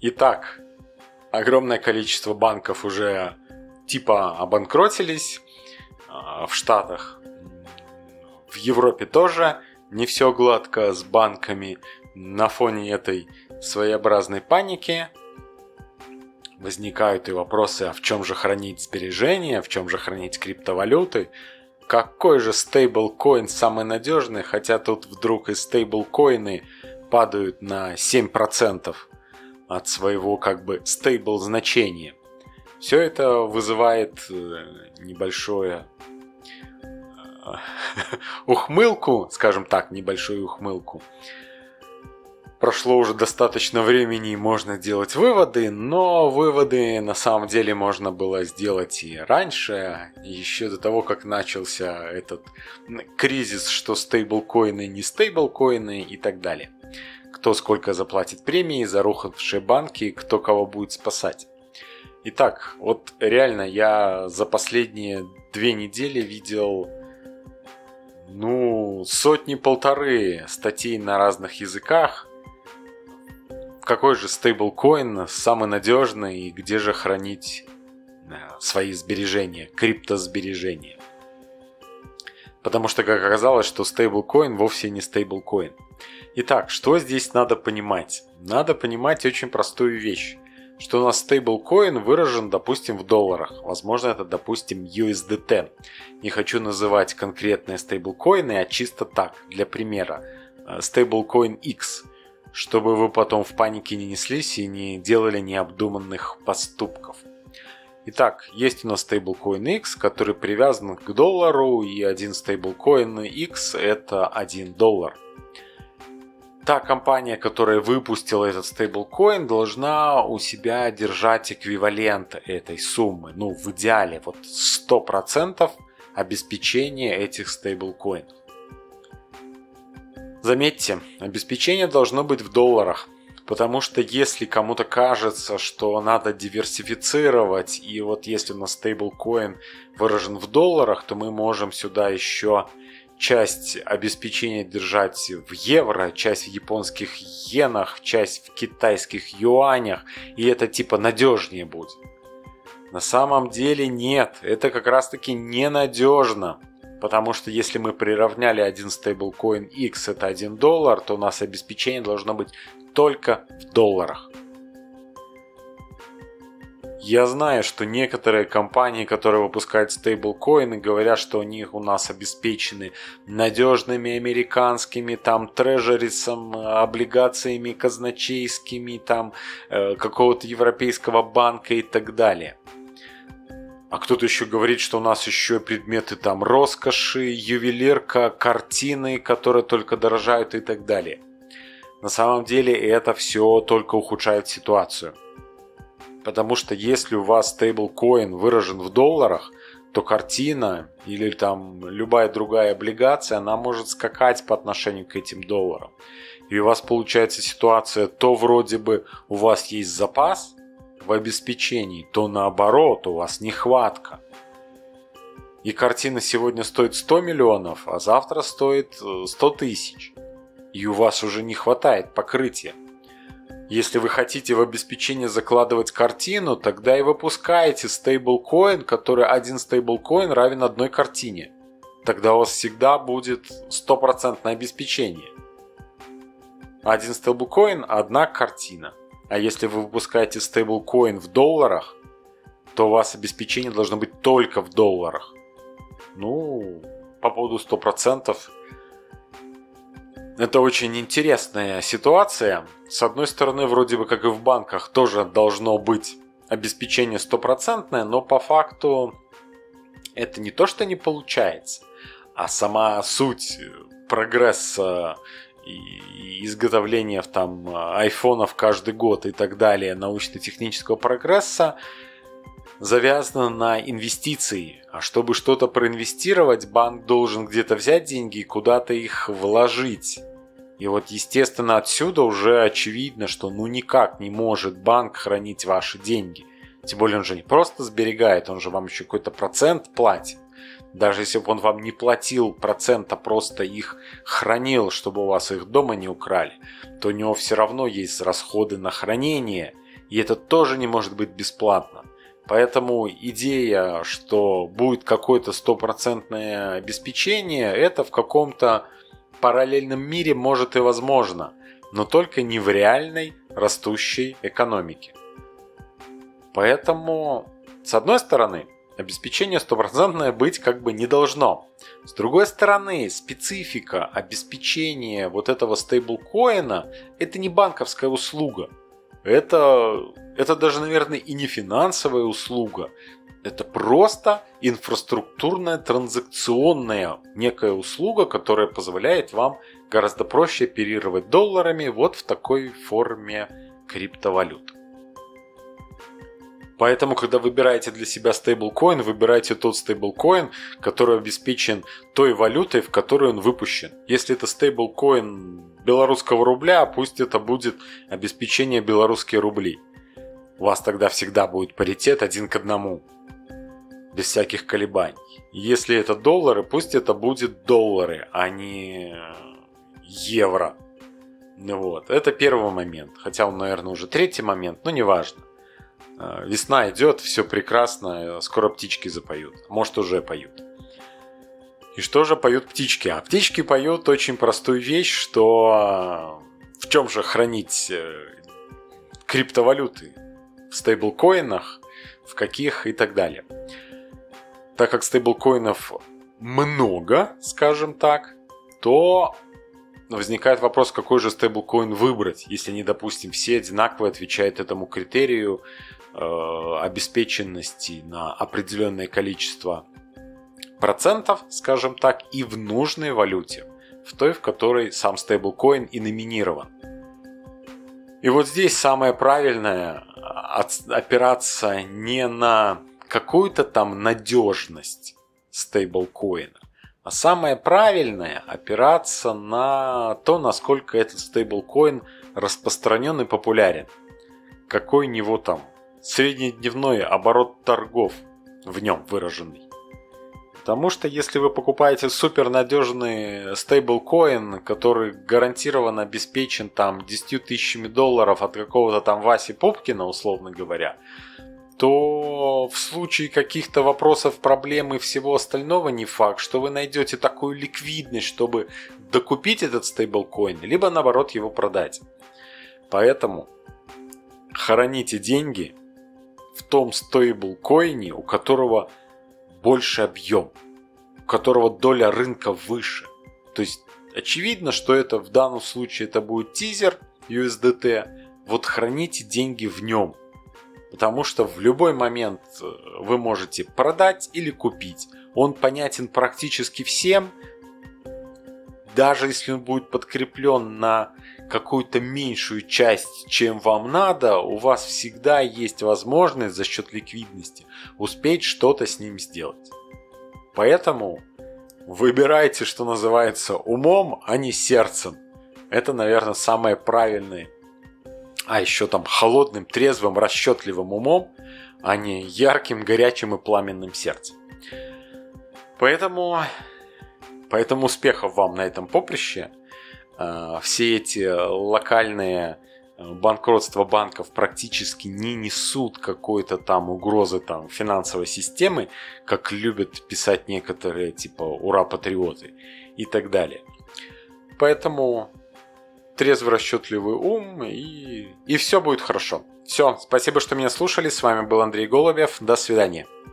Итак, огромное количество банков уже типа обанкротились а, в Штатах. В Европе тоже не все гладко с банками. На фоне этой своеобразной паники возникают и вопросы, а в чем же хранить сбережения, в чем же хранить криптовалюты, какой же стейблкоин самый надежный, хотя тут вдруг и стейблкоины падают на 7% от своего как бы стейбл значения. Все это вызывает э, небольшое э, ухмылку, скажем так, небольшую ухмылку. Прошло уже достаточно времени и можно делать выводы, но выводы на самом деле можно было сделать и раньше, еще до того, как начался этот кризис, что стейблкоины не стейблкоины и так далее. Кто сколько заплатит премии за рухнувшие банки, кто кого будет спасать. Итак, вот реально я за последние две недели видел ну, сотни-полторы статей на разных языках. Какой же стейблкоин самый надежный и где же хранить э, свои сбережения, криптосбережения. Потому что, как оказалось, что стейблкоин вовсе не стейблкоин. Итак, что здесь надо понимать? Надо понимать очень простую вещь что у нас стейблкоин выражен, допустим, в долларах. Возможно, это, допустим, USDT. Не хочу называть конкретные стейблкоины, а чисто так, для примера. Стейблкоин X, чтобы вы потом в панике не неслись и не делали необдуманных поступков. Итак, есть у нас стейблкоин X, который привязан к доллару, и один стейблкоин X это 1 доллар та компания, которая выпустила этот стейблкоин, должна у себя держать эквивалент этой суммы. Ну, в идеале, вот 100% обеспечения этих стейблкоинов. Заметьте, обеспечение должно быть в долларах. Потому что если кому-то кажется, что надо диверсифицировать, и вот если у нас стейблкоин выражен в долларах, то мы можем сюда еще часть обеспечения держать в евро, часть в японских йенах, часть в китайских юанях, и это типа надежнее будет. На самом деле нет, это как раз таки ненадежно. Потому что если мы приравняли один стейблкоин X, это 1 доллар, то у нас обеспечение должно быть только в долларах. Я знаю, что некоторые компании, которые выпускают стейблкоины, говорят, что у них у нас обеспечены надежными американскими там трежерисом, облигациями казначейскими, там э, какого-то европейского банка и так далее. А кто-то еще говорит, что у нас еще предметы там роскоши, ювелирка, картины, которые только дорожают и так далее. На самом деле это все только ухудшает ситуацию. Потому что если у вас стейблкоин выражен в долларах, то картина или там любая другая облигация, она может скакать по отношению к этим долларам. И у вас получается ситуация, то вроде бы у вас есть запас в обеспечении, то наоборот у вас нехватка. И картина сегодня стоит 100 миллионов, а завтра стоит 100 э, тысяч. И у вас уже не хватает покрытия. Если вы хотите в обеспечение закладывать картину, тогда и выпускаете стейблкоин, который один стейблкоин равен одной картине. Тогда у вас всегда будет стопроцентное обеспечение. Один стейблкоин – одна картина. А если вы выпускаете стейблкоин в долларах, то у вас обеспечение должно быть только в долларах. Ну, по поводу 100% это очень интересная ситуация. С одной стороны, вроде бы как и в банках тоже должно быть обеспечение стопроцентное, но по факту это не то, что не получается, а сама суть прогресса и изготовления там айфонов каждый год и так далее, научно-технического прогресса завязана на инвестиции. А чтобы что-то проинвестировать, банк должен где-то взять деньги и куда-то их вложить. И вот, естественно, отсюда уже очевидно, что ну никак не может банк хранить ваши деньги. Тем более он же не просто сберегает, он же вам еще какой-то процент платит. Даже если бы он вам не платил процента, просто их хранил, чтобы у вас их дома не украли, то у него все равно есть расходы на хранение, и это тоже не может быть бесплатно. Поэтому идея, что будет какое-то стопроцентное обеспечение, это в каком-то параллельном мире может и возможно, но только не в реальной растущей экономике. Поэтому, с одной стороны, обеспечение стопроцентное быть как бы не должно. С другой стороны, специфика обеспечения вот этого стейблкоина – это не банковская услуга. Это, это даже, наверное, и не финансовая услуга. Это просто инфраструктурная транзакционная некая услуга, которая позволяет вам гораздо проще оперировать долларами вот в такой форме криптовалют. Поэтому, когда выбираете для себя стейблкоин, выбирайте тот стейблкоин, который обеспечен той валютой, в которой он выпущен. Если это стейблкоин белорусского рубля, пусть это будет обеспечение белорусские рубли. У вас тогда всегда будет паритет один к одному. Без всяких колебаний. Если это доллары, пусть это будет доллары, а не евро. Вот. Это первый момент. Хотя он, наверное, уже третий момент, но неважно. Э, весна идет, все прекрасно, скоро птички запоют. Может, уже поют. И что же поют птички? А птички поют очень простую вещь, что э, в чем же хранить э, криптовалюты? В стейблкоинах, в каких и так далее. Так как стейблкоинов много, скажем так, то возникает вопрос, какой же стейблкоин выбрать, если они, допустим, все одинаково отвечают этому критерию Э, обеспеченности на определенное количество процентов, скажем так, и в нужной валюте, в той, в которой сам стейблкоин и номинирован. И вот здесь самое правильное опираться не на какую-то там надежность стейблкоина, а самое правильное опираться на то, насколько этот стейблкоин распространен и популярен. Какой у него там среднедневной оборот торгов в нем выраженный. Потому что если вы покупаете супернадежный стейблкоин, который гарантированно обеспечен там 10 тысячами долларов от какого-то там Васи Попкина, условно говоря, то в случае каких-то вопросов, проблем и всего остального не факт, что вы найдете такую ликвидность, чтобы докупить этот стейблкоин, либо наоборот его продать. Поэтому хороните деньги – в том стейблкоине, у которого больше объем, у которого доля рынка выше. То есть очевидно, что это в данном случае это будет тизер USDT. Вот храните деньги в нем. Потому что в любой момент э, вы можете продать или купить. Он понятен практически всем, даже если он будет подкреплен на какую-то меньшую часть, чем вам надо, у вас всегда есть возможность за счет ликвидности успеть что-то с ним сделать. Поэтому выбирайте, что называется, умом, а не сердцем. Это, наверное, самое правильное. А еще там холодным, трезвым, расчетливым умом, а не ярким, горячим и пламенным сердцем. Поэтому Поэтому успехов вам на этом поприще. А, все эти локальные э, банкротства банков практически не несут какой-то там угрозы там финансовой системы, как любят писать некоторые типа ура патриоты и так далее. Поэтому трезвый расчетливый ум и, и все будет хорошо. Все, спасибо, что меня слушали. С вами был Андрей Голубев. До свидания.